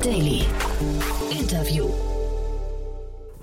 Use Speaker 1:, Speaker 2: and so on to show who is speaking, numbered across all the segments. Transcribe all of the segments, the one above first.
Speaker 1: Daily.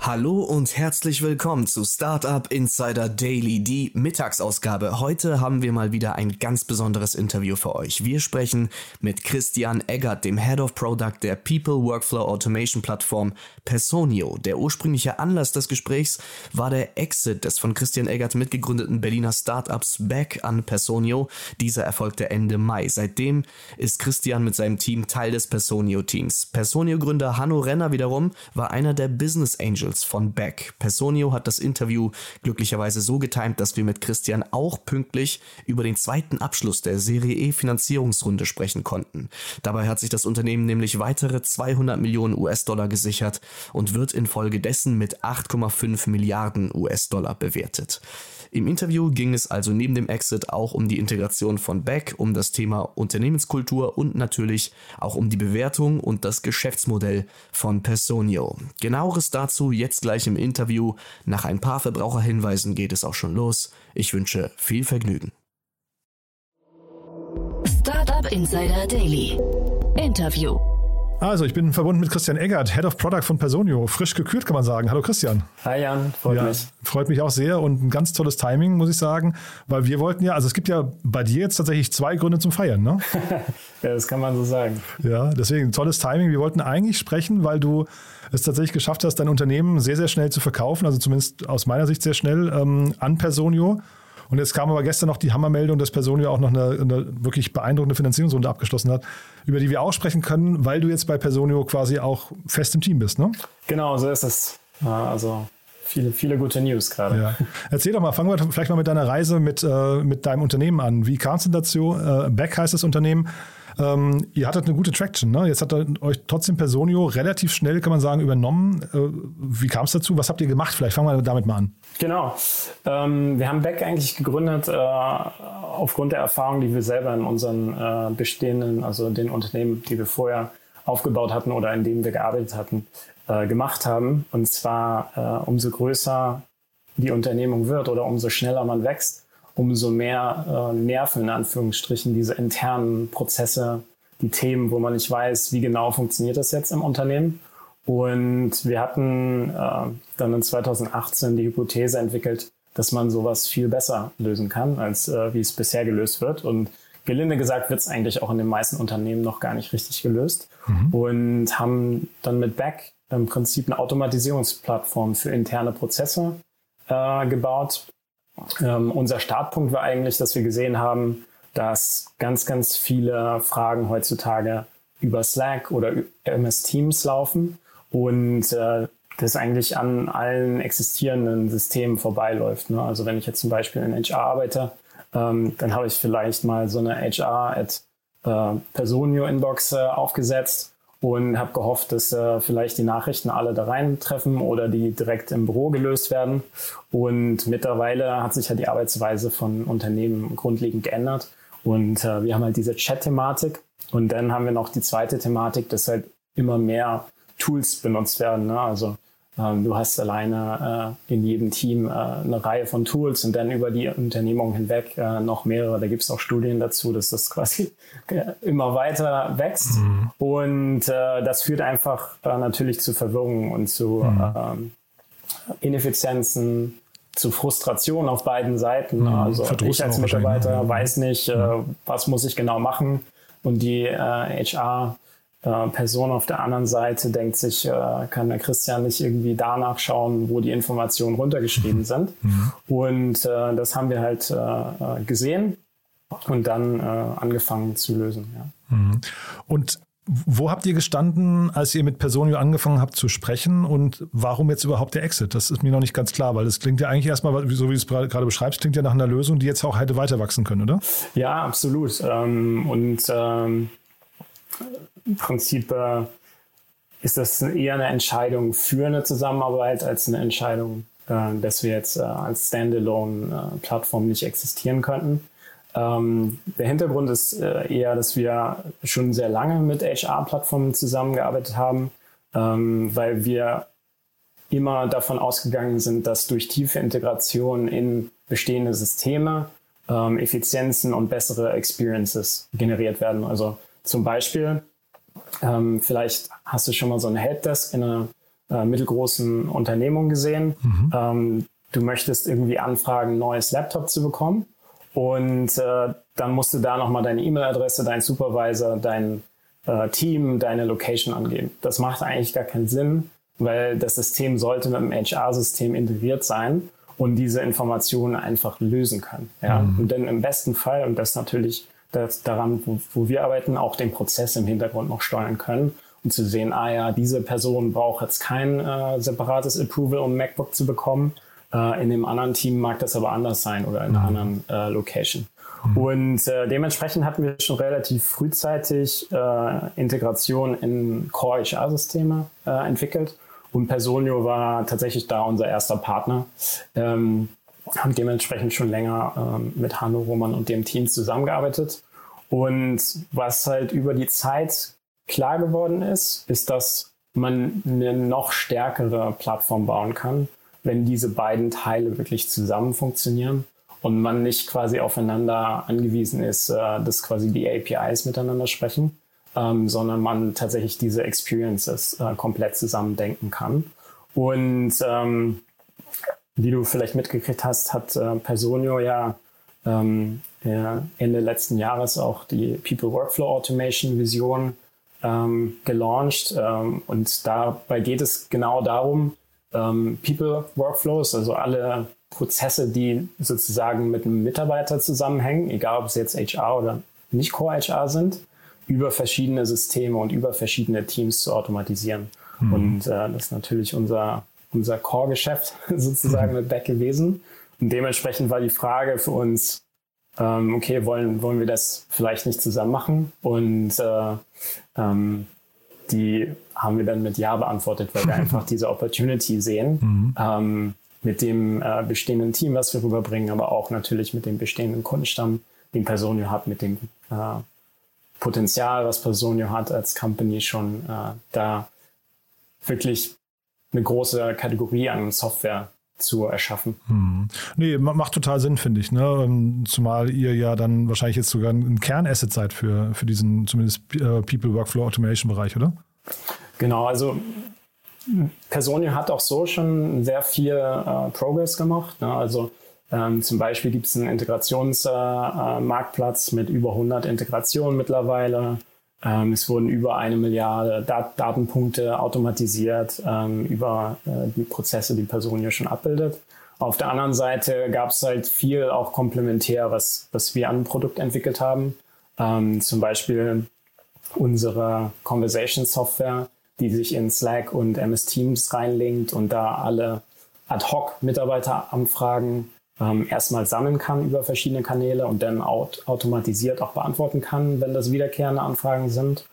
Speaker 2: Hallo und herzlich willkommen zu Startup Insider Daily, die Mittagsausgabe. Heute haben wir mal wieder ein ganz besonderes Interview für euch. Wir sprechen mit Christian Eggert, dem Head of Product der People Workflow Automation Plattform Personio. Der ursprüngliche Anlass des Gesprächs war der Exit des von Christian Eggert mitgegründeten Berliner Startups Back an Personio. Dieser erfolgte Ende Mai. Seitdem ist Christian mit seinem Team Teil des Personio Teams. Personio Gründer Hanno Renner wiederum war einer der Business Angels Angels von Beck. Personio hat das Interview glücklicherweise so getimt, dass wir mit Christian auch pünktlich über den zweiten Abschluss der Serie E Finanzierungsrunde sprechen konnten. Dabei hat sich das Unternehmen nämlich weitere 200 Millionen US-Dollar gesichert und wird infolgedessen mit 8,5 Milliarden US-Dollar bewertet. Im Interview ging es also neben dem Exit auch um die Integration von Beck, um das Thema Unternehmenskultur und natürlich auch um die Bewertung und das Geschäftsmodell von Personio. Genaueres dazu jetzt gleich im Interview. Nach ein paar Verbraucherhinweisen geht es auch schon los. Ich wünsche viel Vergnügen.
Speaker 1: Startup Insider Daily. Interview.
Speaker 3: Also, ich bin verbunden mit Christian Eggert, Head of Product von Personio. Frisch gekürt, kann man sagen. Hallo Christian.
Speaker 4: Hi Jan, freut ja, mich.
Speaker 3: Freut mich auch sehr und ein ganz tolles Timing, muss ich sagen, weil wir wollten ja, also es gibt ja bei dir jetzt tatsächlich zwei Gründe zum Feiern, ne?
Speaker 4: ja, das kann man so sagen.
Speaker 3: Ja, deswegen tolles Timing. Wir wollten eigentlich sprechen, weil du es tatsächlich geschafft hast, dein Unternehmen sehr, sehr schnell zu verkaufen, also zumindest aus meiner Sicht sehr schnell ähm, an Personio. Und jetzt kam aber gestern noch die Hammermeldung, dass Personio auch noch eine, eine, wirklich beeindruckende Finanzierungsrunde abgeschlossen hat, über die wir auch sprechen können, weil du jetzt bei Personio quasi auch fest im Team bist, ne?
Speaker 4: Genau, so ist es. Also viele, viele gute News gerade. Ja.
Speaker 3: Erzähl doch mal, fangen wir vielleicht mal mit deiner Reise mit, äh, mit deinem Unternehmen an. Wie kam es denn dazu? Äh, Beck heißt das Unternehmen. Ähm, ihr hattet eine gute Traction, ne? Jetzt hat euch trotzdem Personio relativ schnell, kann man sagen, übernommen. Äh, wie kam es dazu? Was habt ihr gemacht? Vielleicht fangen wir damit mal an.
Speaker 4: Genau. Ähm, wir haben Beck eigentlich gegründet äh, aufgrund der Erfahrung, die wir selber in unseren äh, bestehenden, also den Unternehmen, die wir vorher aufgebaut hatten oder in denen wir gearbeitet hatten, äh, gemacht haben. Und zwar äh, umso größer die Unternehmung wird oder umso schneller man wächst, umso mehr äh, Nerven in Anführungsstrichen diese internen Prozesse, die Themen, wo man nicht weiß, wie genau funktioniert das jetzt im Unternehmen. Und wir hatten äh, dann in 2018 die Hypothese entwickelt, dass man sowas viel besser lösen kann, als äh, wie es bisher gelöst wird. Und gelinde gesagt wird es eigentlich auch in den meisten Unternehmen noch gar nicht richtig gelöst. Mhm. Und haben dann mit Back im Prinzip eine Automatisierungsplattform für interne Prozesse äh, gebaut, ähm, unser Startpunkt war eigentlich, dass wir gesehen haben, dass ganz, ganz viele Fragen heutzutage über Slack oder MS Teams laufen und äh, das eigentlich an allen existierenden Systemen vorbeiläuft. Ne? Also wenn ich jetzt zum Beispiel in HR arbeite, ähm, dann habe ich vielleicht mal so eine HR at äh, Personio Inbox äh, aufgesetzt und habe gehofft, dass äh, vielleicht die Nachrichten alle da reintreffen oder die direkt im Büro gelöst werden. Und mittlerweile hat sich ja die Arbeitsweise von Unternehmen grundlegend geändert. Und äh, wir haben halt diese Chat-Thematik. Und dann haben wir noch die zweite Thematik, dass halt immer mehr Tools benutzt werden. Ne? Also du hast alleine äh, in jedem Team äh, eine Reihe von Tools und dann über die Unternehmung hinweg äh, noch mehrere. Da gibt es auch Studien dazu, dass das quasi immer weiter wächst. Mhm. Und das führt einfach natürlich zu Verwirrung und zu mhm. Ähm, Ineffizienzen, zu Frustration auf beiden Seiten. Mhm. Also ich als Mitarbeiter weiß nicht, mhm. was muss ich genau machen. Und die HR äh, Person auf der anderen Seite denkt sich, äh, kann der Christian nicht irgendwie danach schauen, wo die Informationen runtergeschrieben mhm. sind. Mhm. Und äh, das haben wir halt äh, äh, gesehen und dann angefangen zu lösen. Ja.
Speaker 3: Mhm. Und wo habt ihr gestanden, als ihr mit Personio angefangen habt zu sprechen und warum jetzt überhaupt der Exit? Das ist mir noch nicht ganz klar, weil das klingt ja eigentlich erstmal, so wie du es gerade beschreibst, klingt ja nach einer Lösung, die jetzt auch hätte weiter wachsen können, oder?
Speaker 4: Ja, absolut. Ähm, und ähm, im Prinzip äh, ist das eher eine Entscheidung für eine Zusammenarbeit als eine Entscheidung, äh, dass wir jetzt äh, als Standalone-Plattform äh, nicht existieren könnten. Ähm, der Hintergrund ist äh, eher, dass wir schon sehr lange mit HR-Plattformen zusammengearbeitet haben, ähm, weil wir immer davon ausgegangen sind, dass durch tiefe Integration in bestehende Systeme ähm, Effizienzen und bessere Experiences generiert werden. Also zum Beispiel Ähm, vielleicht hast du schon mal so eine Helpdesk in einer äh, mittelgroßen Unternehmung gesehen. Mhm. Ähm, du möchtest irgendwie anfragen, ein neues Laptop zu bekommen. Und äh, dann musst du da nochmal deine E-Mail-Adresse, deinen Supervisor, dein äh, Team, deine Location angeben. Das macht eigentlich gar keinen Sinn, weil das System sollte mit dem HR-System integriert sein und diese Informationen einfach lösen können. Ja? Mhm. Und dann im besten Fall, und das natürlich das daran, wo, wo wir arbeiten, auch den Prozess im Hintergrund noch steuern können und zu sehen, ah ja, diese Person braucht jetzt kein äh, separates Approval, um MacBook zu bekommen. Äh, in dem anderen Team mag das aber anders sein oder in einer mhm. anderen äh, Location. Mhm. Und äh, dementsprechend hatten wir schon relativ frühzeitig äh, Integration in Core HR-Systeme äh, entwickelt und Personio war tatsächlich da unser erster Partner. Ähm, haben dementsprechend schon länger ähm, mit Hanno Roman und dem Team zusammengearbeitet. Und was halt über die Zeit klar geworden ist, ist, dass man eine noch stärkere Plattform bauen kann, wenn diese beiden Teile wirklich zusammen funktionieren und man nicht quasi aufeinander angewiesen ist, äh, dass quasi die APIs miteinander sprechen, ähm, sondern man tatsächlich diese Experiences äh, komplett zusammendenken kann. Und ähm, wie du vielleicht mitgekriegt hast, hat äh, Personio ja ähm, Ende letzten Jahres auch die People Workflow Automation Vision ähm, gelauncht. Ähm, und dabei geht es genau darum, ähm, People Workflows, also alle Prozesse, die sozusagen mit einem Mitarbeiter zusammenhängen, egal ob es jetzt HR oder nicht Core HR sind, über verschiedene Systeme und über verschiedene Teams zu automatisieren. Mhm. Und äh, das ist natürlich unser, unser Core-Geschäft sozusagen mit Back gewesen. Und dementsprechend war die Frage für uns, ähm, okay, wollen, wollen wir das vielleicht nicht zusammen machen? Und äh, ähm, die haben wir dann mit Ja beantwortet, weil wir einfach diese Opportunity sehen. Mhm. Ähm, mit dem äh, bestehenden Team, was wir rüberbringen, aber auch natürlich mit dem bestehenden Kundenstamm, den Personio hat, mit dem äh, Potenzial, was Personio hat als Company schon äh, da wirklich eine große Kategorie an Software zu erschaffen.
Speaker 3: Hm. Nee, macht total Sinn, finde ich. Ne? Ähm, zumal ihr ja dann wahrscheinlich jetzt sogar ein Kernasset seid für, für diesen zumindest äh, People Workflow Automation Bereich, oder?
Speaker 4: Genau, also Personio hat auch so schon sehr viel äh, Progress gemacht. Ne? Also ähm, zum Beispiel gibt es einen Integrationsmarktplatz äh, mit über 100 Integrationen mittlerweile. Ähm, es wurden über eine Milliarde Dat Datenpunkte automatisiert ähm, über äh, die Prozesse, die Personio schon abbildet. Auf der anderen Seite gab es halt viel auch komplementär, was, was wir an Produkt entwickelt haben. Ähm, zum Beispiel unsere Conversation Software, die sich in Slack und MS Teams reinlinkt und da alle Ad-Hoc-Mitarbeiteranfragen ähm, erstmal sammeln kann über verschiedene Kanäle und dann aut automatisiert auch beantworten kann, wenn das wiederkehrende Anfragen sind.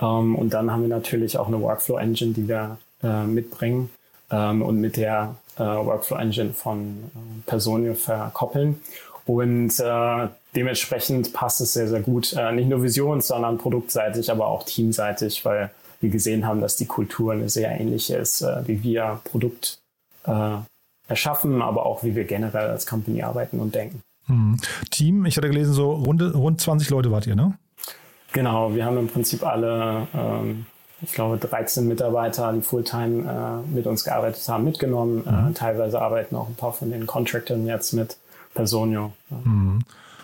Speaker 4: Ähm, und dann haben wir natürlich auch eine Workflow-Engine, die wir äh, mitbringen ähm, und mit der äh, Workflow-Engine von äh, Personio verkoppeln. Und äh, dementsprechend passt es sehr, sehr gut, äh, nicht nur visions-, sondern produktseitig, aber auch teamseitig, weil wir gesehen haben, dass die Kultur eine sehr ähnliche ist, äh, wie wir Produkt äh, erschaffen, aber auch wie wir generell als Company arbeiten und denken.
Speaker 3: Hm. Team, ich hatte gelesen, so rund, rund 20 Leute wart ihr, ne?
Speaker 4: Genau, wir haben im Prinzip alle, ähm, ich glaube, 13 Mitarbeiter, die Fulltime äh, mit uns gearbeitet haben, mitgenommen. Mhm. Äh, teilweise arbeiten auch ein paar von den Contractoren jetzt mit Personio.
Speaker 3: Mhm.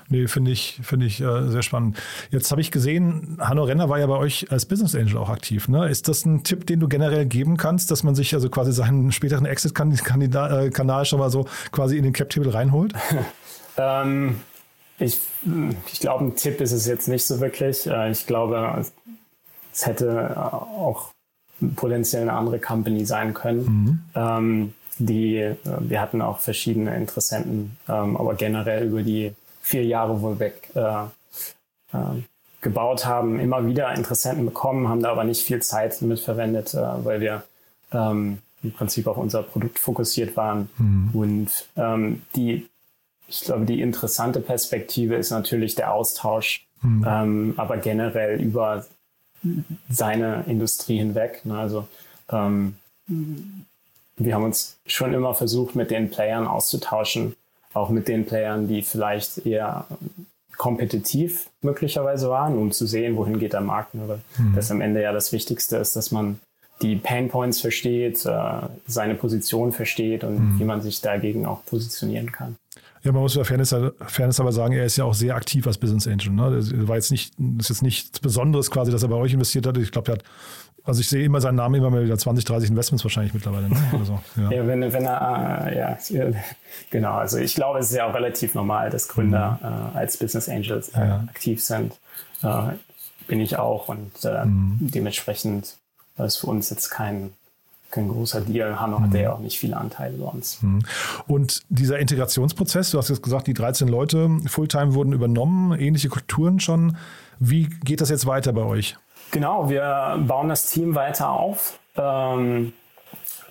Speaker 3: Nee, finde ich, finde ich äh, sehr spannend. Jetzt habe ich gesehen, Hanno Renner war ja bei euch als Business Angel auch aktiv. Ne? Ist das ein Tipp, den du generell geben kannst, dass man sich also quasi seinen späteren Exit-Kanal schon mal so quasi in den Cap-Table reinholt?
Speaker 4: ähm, ich ich glaube, ein Tipp ist es jetzt nicht so wirklich. Äh, ich glaube, es hätte äh, auch potenziell eine andere Company sein können. Mhm. Ähm, die, äh, wir hatten auch verschiedene Interessenten, ähm, aber generell über die vier Jahre wohl weg äh, äh, gebaut haben, immer wieder Interessenten bekommen, haben da aber nicht viel Zeit mit verwendet, äh, weil wir ähm, im Prinzip auf unser Produkt fokussiert waren. Mhm. Und ähm, die, ich glaube, die interessante Perspektive ist natürlich der Austausch, mhm. ähm, aber generell über seine Industrie hinweg. Ne? Also ähm, wir haben uns schon immer versucht, mit den Playern auszutauschen, auch mit den Playern, die vielleicht eher kompetitiv möglicherweise waren, um zu sehen, wohin geht der Markt. Weil mhm. das am Ende ja das Wichtigste ist, dass man die Pain Points versteht, äh, seine Position versteht und mhm. wie man sich dagegen auch positionieren kann.
Speaker 3: Ja, man muss ja Fairness, Fairness aber sagen, er ist ja auch sehr aktiv als Business Angel. Ne? Das war jetzt nicht, das ist jetzt nichts Besonderes quasi, dass er bei euch investiert hat. Ich glaube, er hat also ich sehe immer seinen Namen immer mal wieder 20, 30 Investments wahrscheinlich mittlerweile. Ne?
Speaker 4: Also, ja. ja. wenn, wenn er, äh, ja, genau. Also ich glaube, es ist ja auch relativ normal, dass Gründer mhm. äh, als Business Angels äh, ja. aktiv sind. Äh, bin ich auch und äh, mhm. dementsprechend ist für uns jetzt kein, kein großer Deal. Hanno mhm. hat ja auch nicht viele Anteile bei uns.
Speaker 3: Mhm. Und dieser Integrationsprozess, du hast jetzt gesagt, die 13 Leute Fulltime wurden übernommen, ähnliche Kulturen schon. Wie geht das jetzt weiter bei euch?
Speaker 4: Genau, wir bauen das Team weiter auf. Ähm,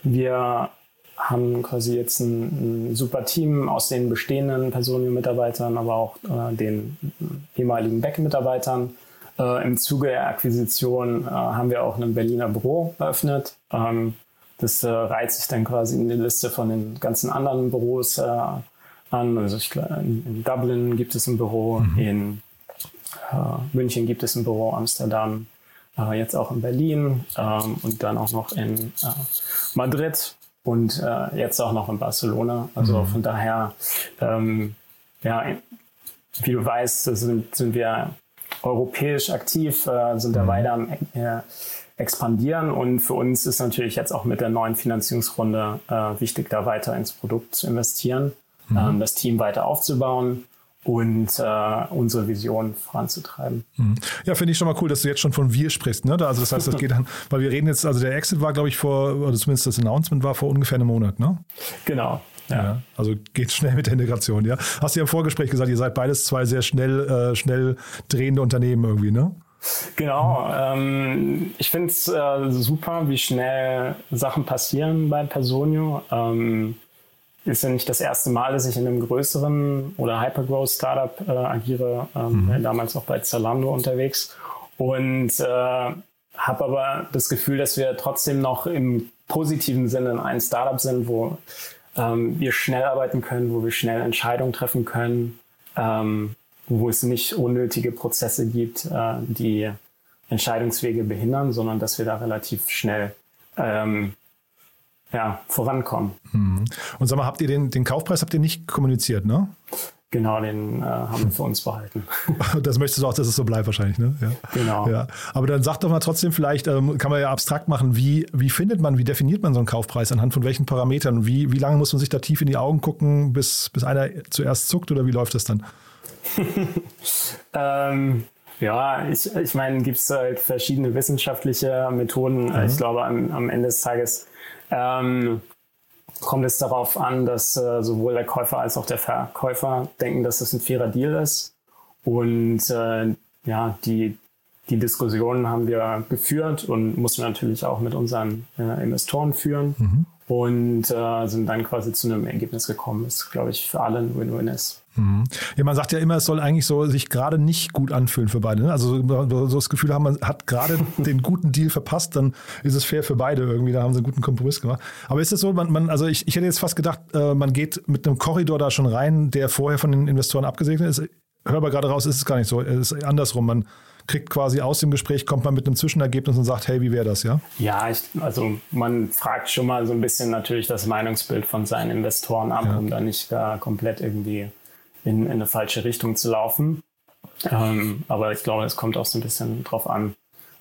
Speaker 4: wir haben quasi jetzt ein, ein, super Team aus den bestehenden Personen-Mitarbeitern, aber auch äh, den ehemaligen Back-Mitarbeitern. Äh, Im Zuge der Akquisition äh, haben wir auch ein Berliner Büro eröffnet. Ähm, das äh, reiht sich dann quasi in die Liste von den ganzen anderen Büros äh, an. Also ich, in, in, Dublin gibt es ein Büro, mhm. in äh, München gibt es ein Büro, Amsterdam, äh, jetzt auch in Berlin ähm, und dann auch noch in äh, Madrid und äh, jetzt auch noch in Barcelona. Also mhm. von daher, ähm, ja, wie du weißt, sind, sind wir europäisch aktiv, äh, sind da mhm. weiter am äh, expandieren und für uns ist natürlich jetzt auch mit der neuen Finanzierungsrunde äh, wichtig, da weiter ins Produkt zu investieren, mhm. ähm, das Team weiter aufzubauen und äh, unsere Vision voranzutreiben.
Speaker 3: Mhm. Ja, finde ich schon mal cool, dass du jetzt schon von wir sprichst. Ne? Also das heißt, das geht dann, weil wir reden jetzt, also der Exit war, glaube ich, vor, oder zumindest das Announcement war vor ungefähr einem Monat, ne?
Speaker 4: Genau.
Speaker 3: Ja. ja. also geht schnell mit der Integration, ja. Hast du ja im Vorgespräch gesagt, ihr seid beides zwei sehr schnell, äh, schnell drehende Unternehmen irgendwie, ne?
Speaker 4: Genau. Ähm, ich finde es äh, super, wie schnell Sachen passieren bei Personio. Ähm, ist ja nicht das erste Mal, dass ich in einem größeren oder Hypergrowth-Startup äh, agiere, ähm, mhm. damals auch bei Zalando unterwegs und äh, habe aber das Gefühl, dass wir trotzdem noch im positiven Sinne ein Startup sind, wo ähm, wir schnell arbeiten können, wo wir schnell Entscheidungen treffen können, ähm, wo es nicht unnötige Prozesse gibt, äh, die Entscheidungswege behindern, sondern dass wir da relativ schnell ähm, ja, vorankommen.
Speaker 3: Mhm. Und sag mal, habt ihr den, den Kaufpreis habt ihr nicht kommuniziert, ne?
Speaker 4: Genau, den äh, haben wir für uns behalten.
Speaker 3: Das möchtest du auch, dass es so bleibt wahrscheinlich, ne? Ja.
Speaker 4: Genau.
Speaker 3: Ja. Aber dann sag doch mal trotzdem vielleicht, ähm, kann man ja abstrakt machen, wie, wie findet man, wie definiert man so einen Kaufpreis, anhand von welchen Parametern? Wie, wie lange muss man sich da tief in die Augen gucken, bis, bis einer zuerst zuckt oder wie läuft das dann?
Speaker 4: ähm, ja, ich, ich meine, gibt es halt verschiedene wissenschaftliche Methoden. Mhm. Ich glaube, am, am Ende des Tages ähm, kommt es darauf an, dass äh, sowohl der Käufer als auch der Verkäufer denken, dass das ein fairer Deal ist. Und äh, ja, die, die Diskussionen haben wir geführt und mussten natürlich auch mit unseren äh, Investoren führen. Mhm und äh, sind dann quasi zu einem Ergebnis gekommen, das glaube ich für alle ein Win-Win ist.
Speaker 3: Mhm. Ja, man sagt ja immer, es soll eigentlich so sich gerade nicht gut anfühlen für beide. Ne? Also so das Gefühl haben, man hat gerade den guten Deal verpasst, dann ist es fair für beide irgendwie. Da haben sie einen guten Kompromiss gemacht. Aber ist es so, man, man, also ich, ich hätte jetzt fast gedacht, äh, man geht mit einem Korridor da schon rein, der vorher von den Investoren abgesegnet ist. Hör aber gerade raus, ist es gar nicht so. Es ist andersrum. Man kriegt quasi aus dem Gespräch, kommt man mit einem Zwischenergebnis und sagt, hey, wie wäre das, ja?
Speaker 4: Ja, ich, also man fragt schon mal so ein bisschen natürlich das Meinungsbild von seinen Investoren ab, ja. um da nicht da komplett irgendwie in, in eine falsche Richtung zu laufen. Ähm, aber ich glaube, es kommt auch so ein bisschen drauf an,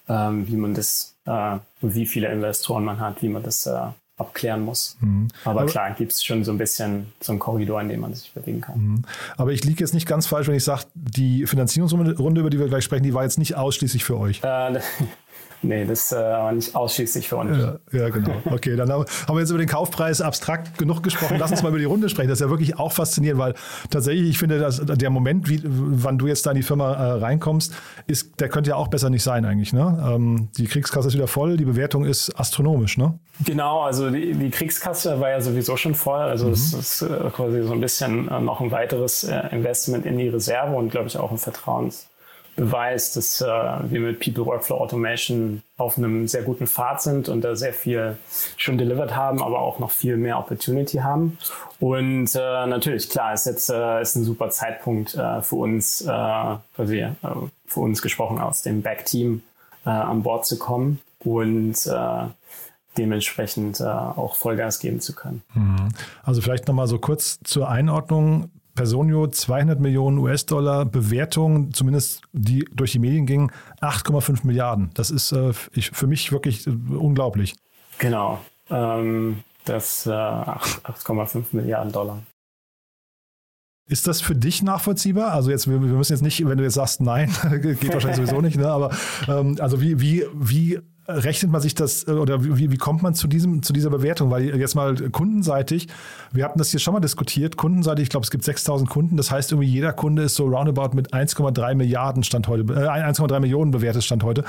Speaker 4: ähm, wie man das, äh, wie viele Investoren man hat, wie man das äh, abklären muss. Mhm. Aber, Aber, klar, gibt es schon so ein bisschen so einen Korridor, in dem man sich bewegen kann. Mhm.
Speaker 3: Aber ich liege jetzt nicht ganz falsch, wenn ich sage, die Finanzierungsrunde, über die wir gleich sprechen, die war jetzt nicht ausschließlich für euch.
Speaker 4: Äh, Nee, das äh, war nicht ausschließlich für uns.
Speaker 3: Ja, ja genau. Okay, dann haben wir jetzt über den Kaufpreis abstrakt genug gesprochen. Lass uns mal über die Runde sprechen. Das ist ja wirklich auch faszinierend, weil tatsächlich, ich finde, dass der Moment, wie, wann du jetzt da in die Firma äh, reinkommst, ist, der könnte ja auch besser nicht sein eigentlich. Ne? Ähm, die Kriegskasse ist wieder voll, die Bewertung ist astronomisch, ne?
Speaker 4: Genau, also die, die Kriegskasse war ja sowieso schon voll. Also es mhm. ist äh, quasi so ein bisschen äh, noch ein weiteres Investment in die Reserve und glaube ich auch ein Vertrauens beweist, dass äh, wir mit People Workflow Automation auf einem sehr guten Pfad sind und da sehr viel schon delivered haben, aber auch noch viel mehr Opportunity haben. Und äh, natürlich, klar, ist jetzt äh, ist ein super Zeitpunkt äh, für uns, äh, quasi, äh, für uns gesprochen aus dem Back-Team äh, an Bord zu kommen und äh, dementsprechend äh, auch Vollgas geben zu können.
Speaker 3: Mhm. Also vielleicht nochmal so kurz zur Einordnung. Personio 200 Millionen US-Dollar Bewertung, zumindest die durch die Medien ging, 8,5 Milliarden. Das ist äh, ich, für mich wirklich äh, unglaublich.
Speaker 4: Genau, ähm, das äh, 8,5 Milliarden Dollar.
Speaker 3: Ist das für dich nachvollziehbar? Also jetzt, wir, wir müssen jetzt nicht, wenn du jetzt sagst, nein, geht wahrscheinlich sowieso nicht, ne? aber ähm, also wie, wie, wie rechnet man sich das äh, oder wie, wie kommt man zu, diesem, zu dieser Bewertung? Weil jetzt mal kundenseitig, wir hatten das hier schon mal diskutiert, kundenseitig, ich glaube, es gibt 6000 Kunden, das heißt irgendwie jeder Kunde ist so roundabout mit 1,3 Milliarden Stand heute, äh, 1,3 Millionen bewertet Stand heute.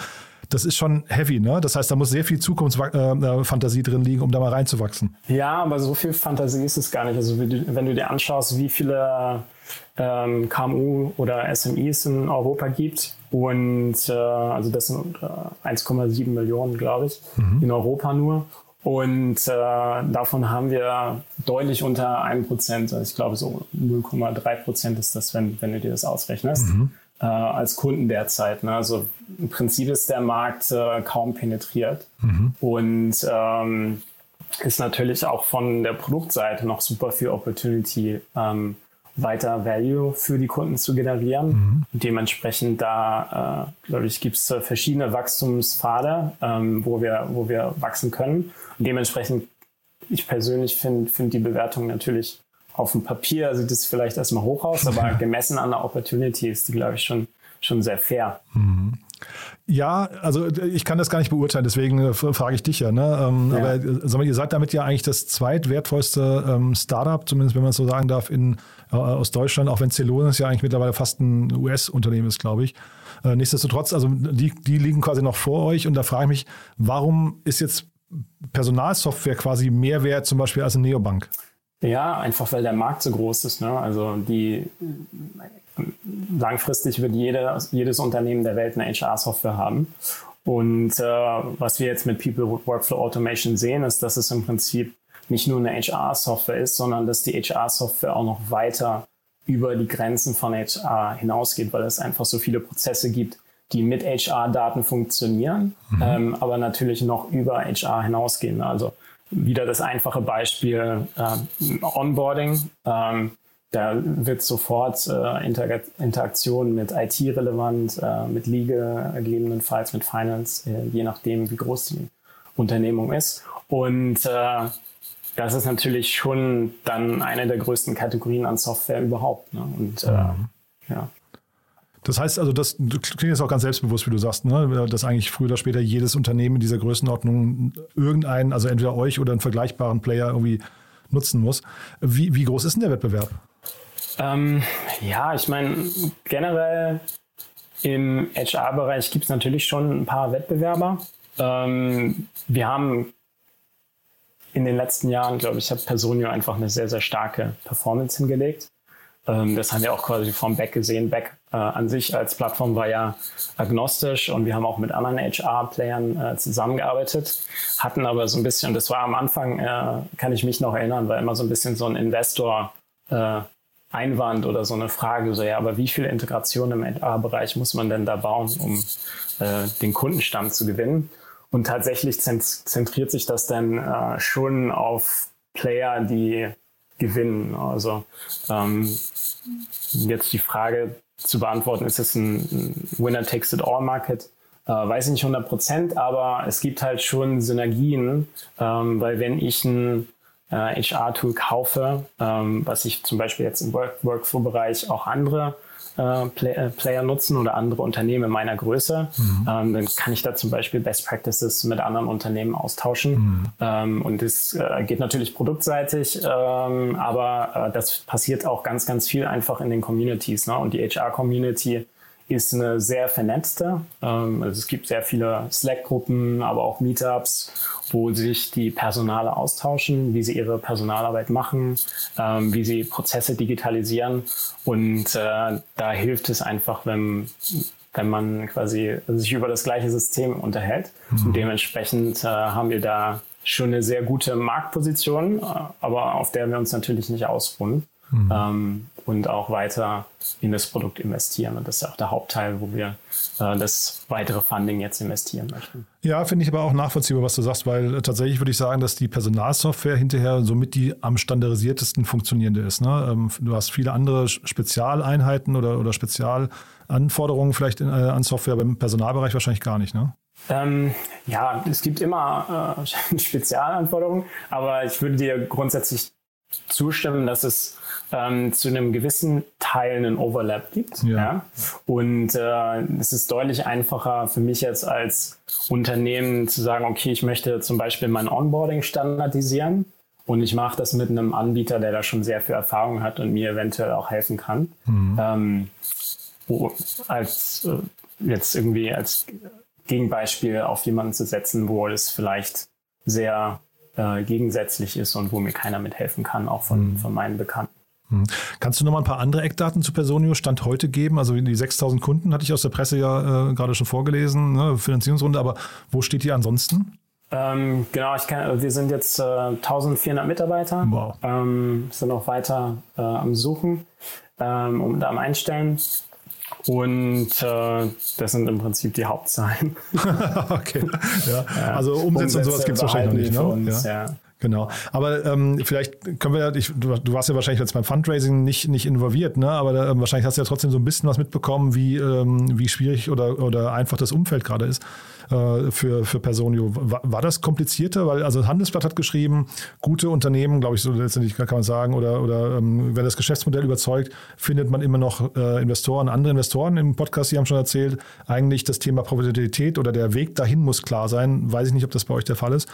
Speaker 3: Das ist schon heavy, ne? Das heißt, da muss sehr viel Zukunftsfantasie äh, drin liegen, um da mal reinzuwachsen.
Speaker 4: Ja, aber so viel Fantasie ist es gar nicht. Also wenn du dir anschaust, wie viele ähm, KMU oder SMEs in Europa gibt. Und äh, also das sind äh, 1,7 Millionen, glaube ich, mhm. in Europa nur. Und äh, davon haben wir deutlich unter einem Prozent. Also ich glaube so 0,3 Prozent ist das, wenn, wenn du dir das ausrechnest. Mhm. Äh, als Kunden derzeit. Ne? Also im Prinzip ist der Markt äh, kaum penetriert. Mhm. Und ähm, ist natürlich auch von der Produktseite noch super viel Opportunity ähm, weiter Value für die Kunden zu generieren. Mhm. Dementsprechend da, äh, glaube ich, gibt es äh, verschiedene Wachstumspfade, ähm, wo, wir, wo wir wachsen können. Und dementsprechend, ich persönlich finde find die Bewertung natürlich auf dem Papier sieht es vielleicht erstmal hoch aus, aber gemessen an der Opportunity ist die, glaube ich, schon, schon sehr fair. Mhm.
Speaker 3: Ja, also ich kann das gar nicht beurteilen, deswegen äh, frage ich dich ja. Ne? Ähm, ja. Aber äh, sag mal, ihr seid damit ja eigentlich das zweitwertvollste ähm, Startup, zumindest wenn man es so sagen darf, in, äh, aus Deutschland, auch wenn Celonis ja eigentlich mittlerweile fast ein US-Unternehmen ist, glaube ich. Äh, nichtsdestotrotz, also die, die liegen quasi noch vor euch und da frage ich mich, warum ist jetzt Personalsoftware quasi mehr wert zum Beispiel als eine Neobank?
Speaker 4: Ja, einfach weil der Markt so groß ist. Ne? Also die langfristig wird jede, jedes Unternehmen der Welt eine HR-Software haben. Und äh, was wir jetzt mit People Workflow Automation sehen, ist, dass es im Prinzip nicht nur eine HR-Software ist, sondern dass die HR-Software auch noch weiter über die Grenzen von HR hinausgeht, weil es einfach so viele Prozesse gibt, die mit HR-Daten funktionieren, mhm. ähm, aber natürlich noch über HR hinausgehen. Also wieder das einfache Beispiel äh, Onboarding. Ähm, da wird sofort äh, Inter Interaktion mit IT relevant, äh, mit Legal gegebenenfalls, mit Finance, äh, je nachdem, wie groß die Unternehmung ist. Und äh, das ist natürlich schon dann eine der größten Kategorien an Software überhaupt. Ne? Und äh, mhm. ja.
Speaker 3: Das heißt also, das klingt jetzt auch ganz selbstbewusst, wie du sagst, ne? dass eigentlich früher oder später jedes Unternehmen in dieser Größenordnung irgendeinen, also entweder euch oder einen vergleichbaren Player irgendwie nutzen muss. Wie, wie groß ist denn der Wettbewerb?
Speaker 4: Ähm, ja, ich meine, generell im HR-Bereich gibt es natürlich schon ein paar Wettbewerber. Ähm, wir haben in den letzten Jahren, glaube ich, hat Personio einfach eine sehr, sehr starke Performance hingelegt. Ähm, das haben wir auch quasi vom Back gesehen. Back äh, an sich als Plattform war ja agnostisch und wir haben auch mit anderen HR-Playern äh, zusammengearbeitet, hatten aber so ein bisschen, das war am Anfang, äh, kann ich mich noch erinnern, war immer so ein bisschen so ein Investor- äh, Einwand oder so eine Frage, so ja, aber wie viel Integration im HR-Bereich muss man denn da bauen, um äh, den Kundenstamm zu gewinnen? Und tatsächlich zentriert sich das dann äh, schon auf Player, die gewinnen. Also ähm, jetzt die Frage zu beantworten, ist es ein Winner-Takes-it-all-Market? Äh, weiß ich nicht 100 Prozent, aber es gibt halt schon Synergien, ähm, weil wenn ich ein äh, HR-Tool kaufe, ähm, was ich zum Beispiel jetzt im Work Workflow-Bereich auch andere äh, Play äh, Player nutzen oder andere Unternehmen meiner Größe, mhm. ähm, dann kann ich da zum Beispiel Best Practices mit anderen Unternehmen austauschen. Mhm. Ähm, und es äh, geht natürlich produktseitig, ähm, aber äh, das passiert auch ganz, ganz viel einfach in den Communities. Ne? Und die HR-Community ist eine sehr vernetzte. Ähm, also es gibt sehr viele Slack-Gruppen, aber auch Meetups, wo sich die Personale austauschen, wie sie ihre Personalarbeit machen, ähm, wie sie Prozesse digitalisieren. Und äh, da hilft es einfach, wenn wenn man quasi sich über das gleiche System unterhält. Mhm. Und dementsprechend äh, haben wir da schon eine sehr gute Marktposition, äh, aber auf der wir uns natürlich nicht ausruhen mhm. ähm, und auch weiter in das Produkt investieren. Und das ist auch der Hauptteil, wo wir äh, das weitere Funding jetzt investieren möchten.
Speaker 3: Ja, finde ich aber auch nachvollziehbar, was du sagst, weil tatsächlich würde ich sagen, dass die Personalsoftware hinterher somit die am standardisiertesten funktionierende ist. Ne? Ähm, du hast viele andere Spezialeinheiten oder, oder Spezialanforderungen vielleicht in, äh, an Software, beim Personalbereich wahrscheinlich gar nicht. Ne?
Speaker 4: Ähm, ja, es gibt immer äh, Spezialanforderungen, aber ich würde dir grundsätzlich zustimmen, dass es ähm, zu einem gewissen Teil einen Overlap gibt. Ja. ja? Und äh, es ist deutlich einfacher für mich jetzt als Unternehmen zu sagen, okay, ich möchte zum Beispiel mein Onboarding standardisieren und ich mache das mit einem Anbieter, der da schon sehr viel Erfahrung hat und mir eventuell auch helfen kann. Mhm. Ähm, als äh, jetzt irgendwie als Gegenbeispiel auf jemanden zu setzen, wo es vielleicht sehr äh, gegensätzlich ist und wo mir keiner mithelfen kann, auch von, mhm. von meinen Bekannten.
Speaker 3: Mhm. Kannst du noch mal ein paar andere Eckdaten zu Personio Stand heute geben? Also die 6000 Kunden hatte ich aus der Presse ja äh, gerade schon vorgelesen, ne? Finanzierungsrunde, aber wo steht ihr ansonsten?
Speaker 4: Ähm, genau, kann, wir sind jetzt äh, 1400 Mitarbeiter, wow. ähm, sind auch weiter äh, am Suchen ähm, und am Einstellen. Und äh, das sind im Prinzip die Hauptzahlen.
Speaker 3: okay. Ja. Also Umsätze, und sowas gibt es wahrscheinlich noch nicht. Ne? Uns, ja. Ja. Genau. Aber ähm, vielleicht können wir, ich, du, du, warst ja wahrscheinlich jetzt beim Fundraising nicht, nicht involviert, ne? aber äh, wahrscheinlich hast du ja trotzdem so ein bisschen was mitbekommen, wie, ähm, wie schwierig oder, oder einfach das Umfeld gerade ist äh, für, für Personio. War, war, das komplizierter? Weil also Handelsblatt hat geschrieben, gute Unternehmen, glaube ich, so letztendlich kann man sagen, oder, oder ähm, wenn das Geschäftsmodell überzeugt, findet man immer noch äh, Investoren, andere Investoren im Podcast, die haben schon erzählt, eigentlich das Thema Profitabilität oder der Weg dahin muss klar sein. Weiß ich nicht, ob das bei euch der Fall ist.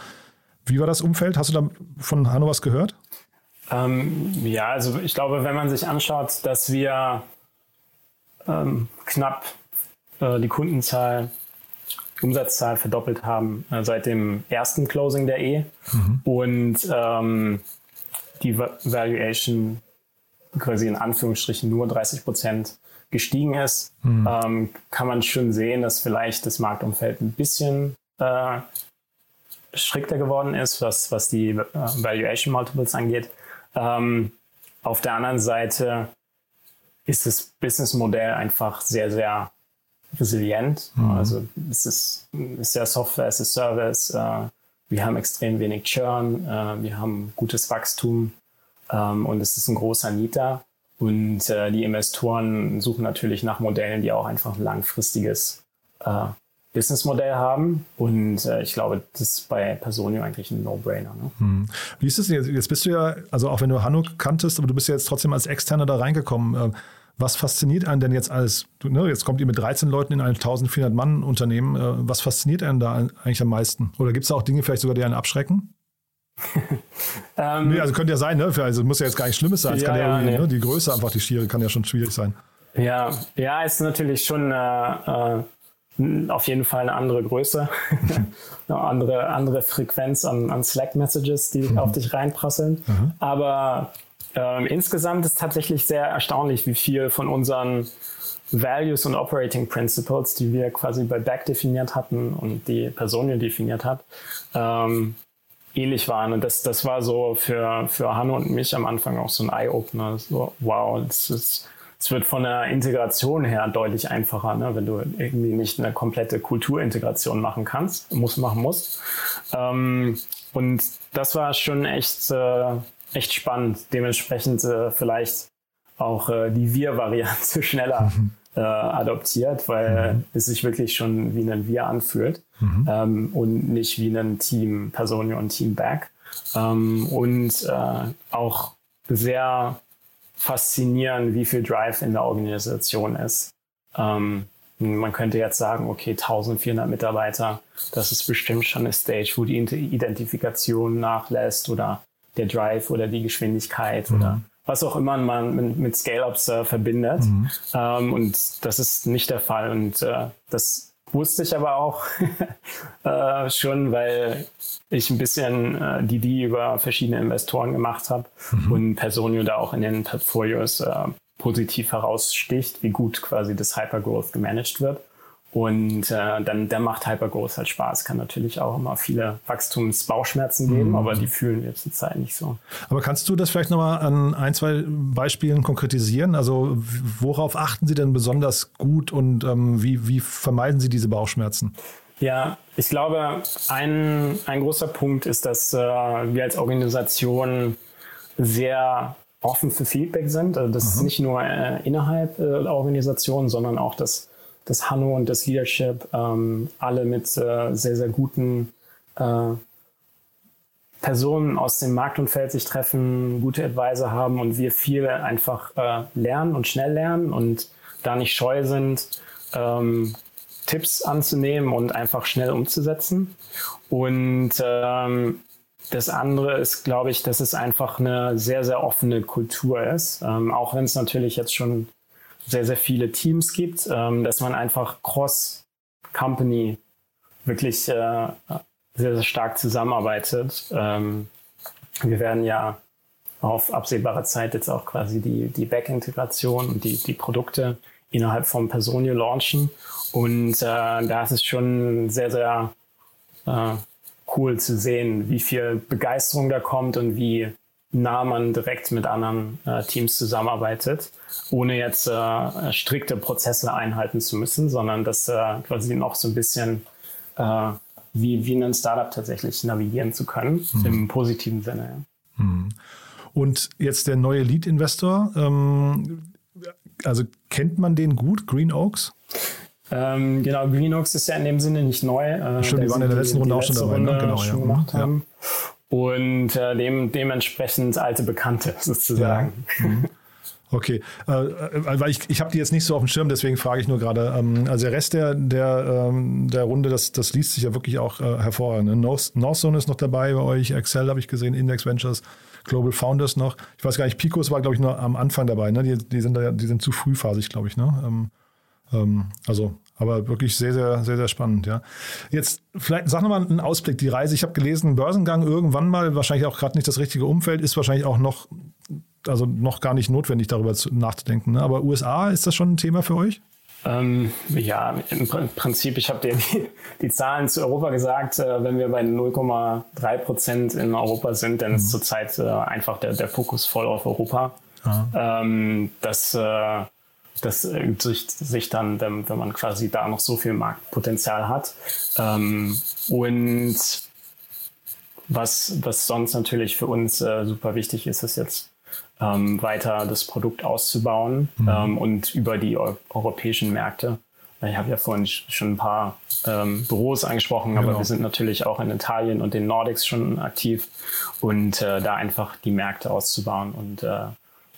Speaker 3: Wie war das Umfeld? Hast du da von Hanno was gehört?
Speaker 4: Ähm, ja, also ich glaube, wenn man sich anschaut, dass wir ähm, knapp äh, die Kundenzahl, Umsatzzahl verdoppelt haben äh, seit dem ersten Closing der E mhm. und ähm, die Valuation quasi in Anführungsstrichen nur 30 Prozent gestiegen ist, mhm. ähm, kann man schon sehen, dass vielleicht das Marktumfeld ein bisschen äh, strikter geworden ist, was, was die äh, Valuation Multiples angeht. Ähm, auf der anderen Seite ist das Businessmodell einfach sehr, sehr resilient. Mhm. Also es ist, ist ja Software as a Service. Äh, wir haben extrem wenig Churn, äh, wir haben gutes Wachstum ähm, und es ist ein großer Nieter. Und äh, die Investoren suchen natürlich nach Modellen, die auch einfach ein langfristiges äh, Businessmodell haben. Und äh, ich glaube, das ist bei Personio eigentlich ein No-Brainer. Ne?
Speaker 3: Hm. Wie ist es jetzt? Jetzt bist du ja, also auch wenn du Hanno kanntest, aber du bist ja jetzt trotzdem als Externer da reingekommen. Ähm, was fasziniert einen denn jetzt als, ne, jetzt kommt ihr mit 13 Leuten in ein 1400 Mann Unternehmen. Äh, was fasziniert einen da eigentlich am meisten? Oder gibt es auch Dinge vielleicht sogar, die einen abschrecken? ähm, nee, also könnte ja sein, ne? Also muss ja jetzt gar nichts Schlimmes sein. Ja, ja, ja nee. ne? Die Größe einfach, die Schiere kann ja schon schwierig sein.
Speaker 4: Ja, ja, ist natürlich schon äh, äh auf jeden Fall eine andere Größe, eine andere, andere Frequenz an, an Slack-Messages, die mhm. auf dich reinprasseln. Mhm. Aber ähm, insgesamt ist tatsächlich sehr erstaunlich, wie viel von unseren Values und Operating Principles, die wir quasi bei Back definiert hatten und die Personen definiert hat, ähm, ähnlich waren. Und das, das war so für, für Hanno und mich am Anfang auch so ein Eye-Opener. So, wow, das ist es wird von der Integration her deutlich einfacher, ne? wenn du irgendwie nicht eine komplette Kulturintegration machen kannst, muss machen musst. Ähm, und das war schon echt, äh, echt spannend. Dementsprechend äh, vielleicht auch äh, die Wir-Variante schneller mhm. äh, adoptiert, weil mhm. es sich wirklich schon wie ein Wir anfühlt mhm. ähm, und nicht wie ein Team Personio und Team Back. Ähm, und äh, auch sehr faszinierend, wie viel Drive in der Organisation ist. Ähm, man könnte jetzt sagen, okay, 1400 Mitarbeiter, das ist bestimmt schon eine Stage, wo die Identifikation nachlässt oder der Drive oder die Geschwindigkeit mhm. oder was auch immer man mit, Scale-Ups äh, verbindet. Mhm. Ähm, und das ist nicht der Fall. Und äh, das wusste ich aber auch äh, schon, weil ich ein bisschen äh, DD über verschiedene Investoren gemacht habe mhm. und Personio da auch in den Portfolios äh, positiv heraussticht, wie gut quasi das Hypergrowth gemanagt wird. Und äh, dann der macht Hypergrowth halt Spaß. Kann natürlich auch immer viele Wachstumsbauchschmerzen geben, mhm. aber die fühlen wir zurzeit nicht so.
Speaker 3: Aber kannst du das vielleicht nochmal an ein, zwei Beispielen konkretisieren? Also worauf achten Sie denn besonders gut und ähm, wie, wie vermeiden Sie diese Bauchschmerzen?
Speaker 4: Ja, ich glaube, ein, ein großer Punkt ist, dass äh, wir als Organisation sehr offen für Feedback sind. Also das mhm. ist nicht nur äh, innerhalb äh, der Organisation, sondern auch das dass Hanno und das Leadership ähm, alle mit äh, sehr, sehr guten äh, Personen aus dem Marktumfeld sich treffen, gute Advisor haben und wir viel einfach äh, lernen und schnell lernen und da nicht scheu sind, ähm, Tipps anzunehmen und einfach schnell umzusetzen. Und ähm, das andere ist, glaube ich, dass es einfach eine sehr, sehr offene Kultur ist. Ähm, auch wenn es natürlich jetzt schon sehr, sehr viele Teams gibt, ähm, dass man einfach cross-company wirklich äh, sehr, sehr stark zusammenarbeitet. Ähm, wir werden ja auf absehbare Zeit jetzt auch quasi die, die Back-Integration und die, die Produkte innerhalb von Personio launchen. Und äh, da ist es schon sehr, sehr äh, cool zu sehen, wie viel Begeisterung da kommt und wie nah man direkt mit anderen äh, Teams zusammenarbeitet, ohne jetzt äh, strikte Prozesse einhalten zu müssen, sondern das äh, quasi noch so ein bisschen äh, wie, wie ein Startup tatsächlich navigieren zu können, mhm. im positiven Sinne.
Speaker 3: Ja. Mhm. Und jetzt der neue Lead-Investor, ähm, also kennt man den gut, Green Oaks?
Speaker 4: Ähm, genau, Green Oaks ist ja in dem Sinne nicht neu.
Speaker 3: Äh, Stimmt, die waren in der letzten Runde auch schon dabei.
Speaker 4: Ne? Genau, schon ja. gemacht haben. Ja und äh, dem, dementsprechend alte Bekannte sozusagen. Ja. Mhm.
Speaker 3: Okay, äh, äh, weil ich, ich habe die jetzt nicht so auf dem Schirm, deswegen frage ich nur gerade. Ähm, also der Rest der, der, ähm, der Runde, das, das liest sich ja wirklich auch äh, hervorragend. Ne? North, Northzone ist noch dabei bei euch, Excel habe ich gesehen, Index Ventures, Global Founders noch. Ich weiß gar nicht, Picos war, glaube ich, nur am Anfang dabei. Ne? Die, die, sind da, die sind zu frühphasig, glaube ich. Ne? Ähm, also aber wirklich sehr, sehr, sehr, sehr spannend, ja. Jetzt vielleicht sag nochmal einen Ausblick. Die Reise, ich habe gelesen, Börsengang irgendwann mal, wahrscheinlich auch gerade nicht das richtige Umfeld, ist wahrscheinlich auch noch, also noch gar nicht notwendig, darüber nachzudenken. Ne? Aber USA, ist das schon ein Thema für euch?
Speaker 4: Ähm, ja, im Prinzip, ich habe dir die, die, Zahlen zu Europa gesagt, äh, wenn wir bei 0,3 Prozent in Europa sind, dann mhm. ist zurzeit äh, einfach der, der Fokus voll auf Europa. Ähm, das äh, das übt sich, sich dann, wenn, wenn man quasi da noch so viel Marktpotenzial hat. Ähm, und was, was sonst natürlich für uns äh, super wichtig ist, ist jetzt ähm, weiter das Produkt auszubauen mhm. ähm, und über die eu europäischen Märkte. Ich habe ja vorhin schon ein paar ähm, Büros angesprochen, aber genau. wir sind natürlich auch in Italien und den Nordics schon aktiv und äh, da einfach die Märkte auszubauen und äh,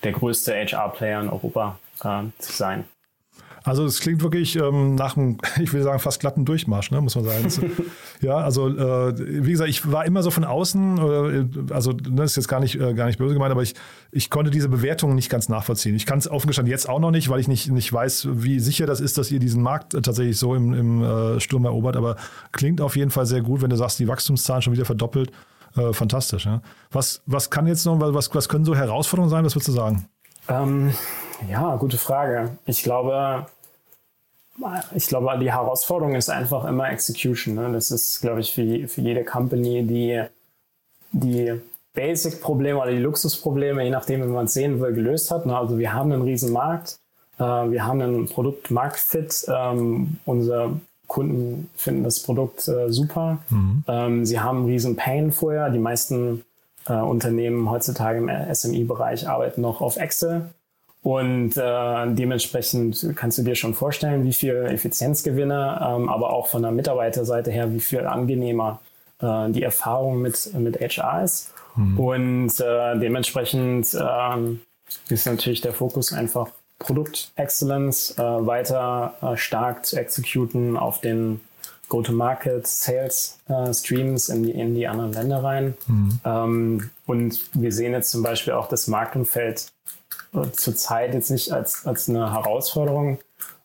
Speaker 4: der größte HR-Player in Europa äh, zu sein.
Speaker 3: Also es klingt wirklich ähm, nach einem, ich will sagen, fast glatten Durchmarsch, ne, muss man sagen. Das, ja, also äh, wie gesagt, ich war immer so von außen, äh, also das ne, ist jetzt gar nicht, äh, gar nicht böse gemeint, aber ich, ich konnte diese Bewertungen nicht ganz nachvollziehen. Ich kann es offen gestanden jetzt auch noch nicht, weil ich nicht, nicht weiß, wie sicher das ist, dass ihr diesen Markt tatsächlich so im, im äh, Sturm erobert, aber klingt auf jeden Fall sehr gut, wenn du sagst, die Wachstumszahlen schon wieder verdoppelt. Äh, fantastisch. Ja. Was, was kann jetzt noch, was, was können so Herausforderungen sein, was würdest du sagen?
Speaker 4: Ähm, ja, gute Frage. Ich glaube, ich glaube, die Herausforderung ist einfach immer Execution. Ne? Das ist, glaube ich, für, für jede Company, die die Basic-Probleme oder die Luxusprobleme, je nachdem, wie man es sehen will, gelöst hat. Ne? Also wir haben einen riesen Markt, äh, wir haben einen Produkt-Markt-Fit, ähm, unsere Kunden finden das Produkt äh, super. Mhm. Ähm, sie haben einen riesen Pain vorher. Die meisten äh, Unternehmen heutzutage im SMI-Bereich arbeiten noch auf Excel. Und äh, dementsprechend kannst du dir schon vorstellen, wie viel Effizienzgewinne, ähm, aber auch von der Mitarbeiterseite her, wie viel angenehmer äh, die Erfahrung mit, mit HR ist. Mhm. Und äh, dementsprechend äh, ist natürlich der Fokus einfach Produkt Excellence äh, weiter äh, stark zu exekuten auf den Go-to-Market Sales äh, Streams in die, in die anderen Länder rein. Mhm. Ähm, und wir sehen jetzt zum Beispiel auch das Marktumfeld zurzeit jetzt nicht als, als eine Herausforderung,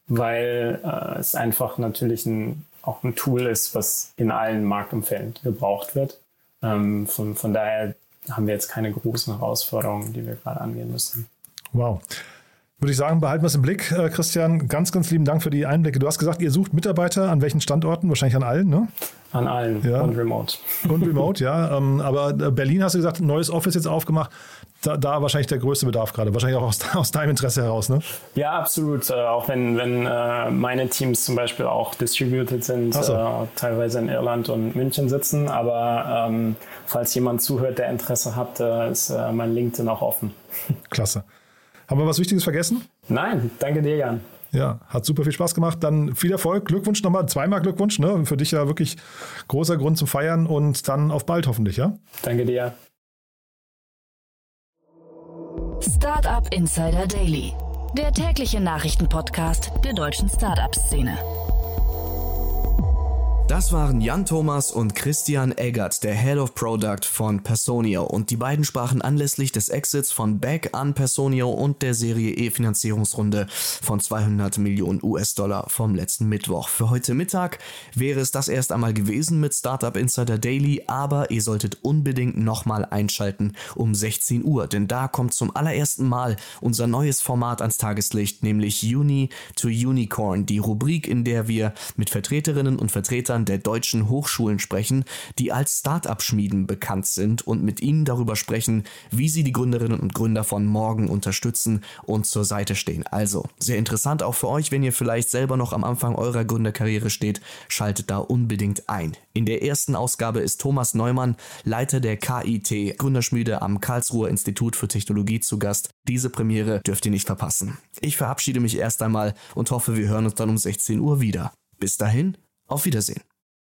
Speaker 4: weil äh, es einfach natürlich ein, auch ein Tool ist, was in allen Marktumfällen gebraucht wird. Ähm, von, von daher haben wir jetzt keine großen Herausforderungen, die wir gerade angehen müssen.
Speaker 3: Wow. Würde ich sagen, behalten wir es im Blick. Äh, Christian, ganz, ganz lieben Dank für die Einblicke. Du hast gesagt, ihr sucht Mitarbeiter an welchen Standorten? Wahrscheinlich an allen, ne?
Speaker 4: An allen
Speaker 3: Ja.
Speaker 4: und remote.
Speaker 3: Und remote, ja. Ähm, aber äh, Berlin hast du gesagt, ein neues Office jetzt aufgemacht. Da, da wahrscheinlich der größte Bedarf gerade. Wahrscheinlich auch aus, aus deinem Interesse heraus, ne?
Speaker 4: Ja, absolut. Äh, auch wenn, wenn äh, meine Teams zum Beispiel auch distributed sind,
Speaker 3: so.
Speaker 4: äh, teilweise in Irland und München sitzen. Aber ähm, falls jemand zuhört, der Interesse hat, äh, ist mein LinkedIn auch offen.
Speaker 3: Klasse. Haben wir was Wichtiges vergessen?
Speaker 4: Nein, danke dir, Jan.
Speaker 3: Ja, hat super viel Spaß gemacht. Dann viel Erfolg, Glückwunsch nochmal, zweimal Glückwunsch, ne? Für dich ja wirklich großer Grund zum Feiern und dann auf bald hoffentlich, ja?
Speaker 4: Danke dir.
Speaker 1: Startup Insider Daily, der tägliche Nachrichtenpodcast der deutschen Startup-Szene.
Speaker 2: Das waren Jan Thomas und Christian Eggert, der Head of Product von Personio. Und die beiden sprachen anlässlich des Exits von Beck an Personio und der Serie E Finanzierungsrunde von 200 Millionen US-Dollar vom letzten Mittwoch. Für heute Mittag wäre es das erst einmal gewesen mit Startup Insider Daily, aber ihr solltet unbedingt nochmal einschalten um 16 Uhr, denn da kommt zum allerersten Mal unser neues Format ans Tageslicht, nämlich Uni to Unicorn, die Rubrik, in der wir mit Vertreterinnen und Vertretern der deutschen Hochschulen sprechen, die als Start-up-Schmieden bekannt sind und mit ihnen darüber sprechen, wie sie die Gründerinnen und Gründer von morgen unterstützen und zur Seite stehen. Also, sehr interessant auch für euch, wenn ihr vielleicht selber noch am Anfang eurer Gründerkarriere steht, schaltet da unbedingt ein. In der ersten Ausgabe ist Thomas Neumann, Leiter der KIT, Gründerschmiede am Karlsruher Institut für Technologie zu Gast. Diese Premiere dürft ihr nicht verpassen. Ich verabschiede mich erst einmal und hoffe, wir hören uns dann um 16 Uhr wieder. Bis dahin, auf Wiedersehen.